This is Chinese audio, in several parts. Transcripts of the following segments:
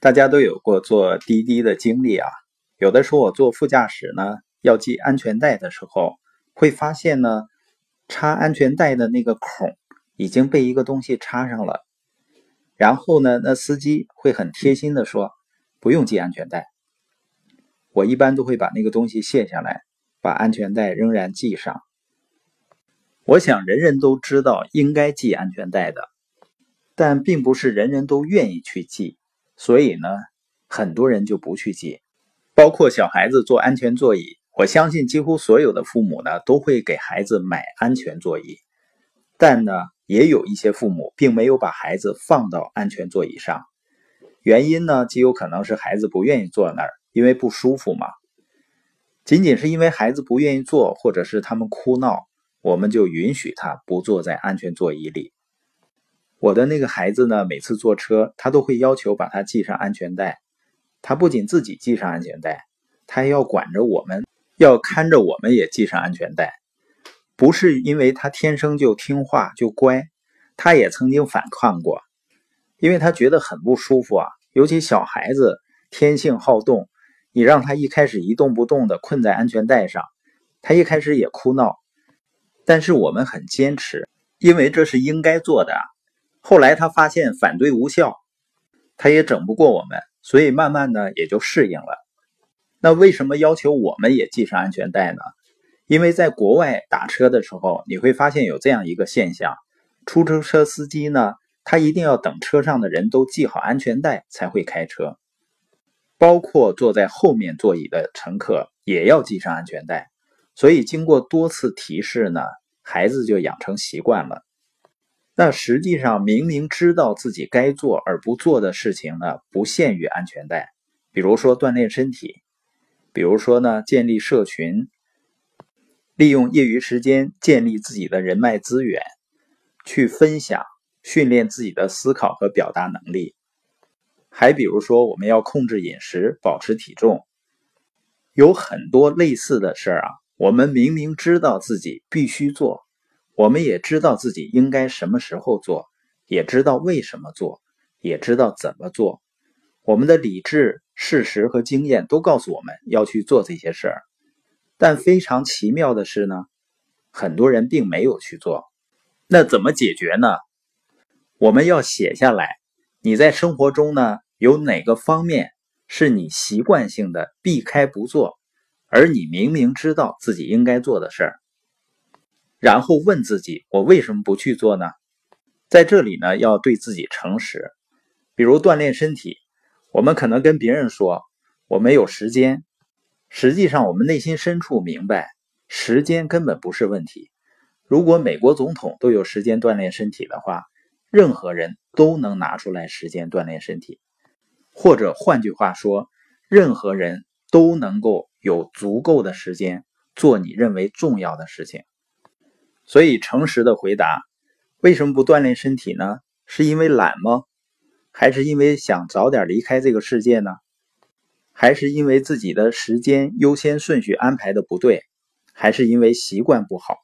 大家都有过坐滴滴的经历啊，有的时候我坐副驾驶呢，要系安全带的时候，会发现呢，插安全带的那个孔已经被一个东西插上了，然后呢，那司机会很贴心的说，不用系安全带。我一般都会把那个东西卸下来，把安全带仍然系上。我想人人都知道应该系安全带的，但并不是人人都愿意去系。所以呢，很多人就不去系，包括小孩子坐安全座椅。我相信几乎所有的父母呢，都会给孩子买安全座椅。但呢，也有一些父母并没有把孩子放到安全座椅上，原因呢，极有可能是孩子不愿意坐那儿，因为不舒服嘛。仅仅是因为孩子不愿意坐，或者是他们哭闹，我们就允许他不坐在安全座椅里。我的那个孩子呢，每次坐车，他都会要求把他系上安全带。他不仅自己系上安全带，他还要管着我们，要看着我们也系上安全带。不是因为他天生就听话就乖，他也曾经反抗过，因为他觉得很不舒服啊。尤其小孩子天性好动，你让他一开始一动不动的困在安全带上，他一开始也哭闹。但是我们很坚持，因为这是应该做的。后来他发现反对无效，他也整不过我们，所以慢慢的也就适应了。那为什么要求我们也系上安全带呢？因为在国外打车的时候，你会发现有这样一个现象：出租车司机呢，他一定要等车上的人都系好安全带才会开车，包括坐在后面座椅的乘客也要系上安全带。所以经过多次提示呢，孩子就养成习惯了。那实际上，明明知道自己该做而不做的事情呢，不限于安全带。比如说锻炼身体，比如说呢建立社群，利用业余时间建立自己的人脉资源，去分享、训练自己的思考和表达能力。还比如说，我们要控制饮食，保持体重，有很多类似的事儿啊。我们明明知道自己必须做。我们也知道自己应该什么时候做，也知道为什么做，也知道怎么做。我们的理智、事实和经验都告诉我们要去做这些事儿。但非常奇妙的是呢，很多人并没有去做。那怎么解决呢？我们要写下来，你在生活中呢有哪个方面是你习惯性的避开不做，而你明明知道自己应该做的事儿。然后问自己：我为什么不去做呢？在这里呢，要对自己诚实。比如锻炼身体，我们可能跟别人说我没有时间，实际上我们内心深处明白，时间根本不是问题。如果美国总统都有时间锻炼身体的话，任何人都能拿出来时间锻炼身体。或者换句话说，任何人都能够有足够的时间做你认为重要的事情。所以，诚实的回答，为什么不锻炼身体呢？是因为懒吗？还是因为想早点离开这个世界呢？还是因为自己的时间优先顺序安排的不对？还是因为习惯不好？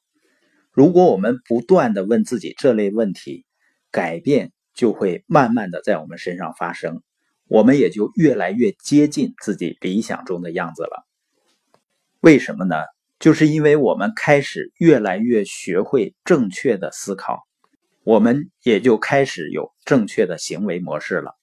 如果我们不断的问自己这类问题，改变就会慢慢的在我们身上发生，我们也就越来越接近自己理想中的样子了。为什么呢？就是因为我们开始越来越学会正确的思考，我们也就开始有正确的行为模式了。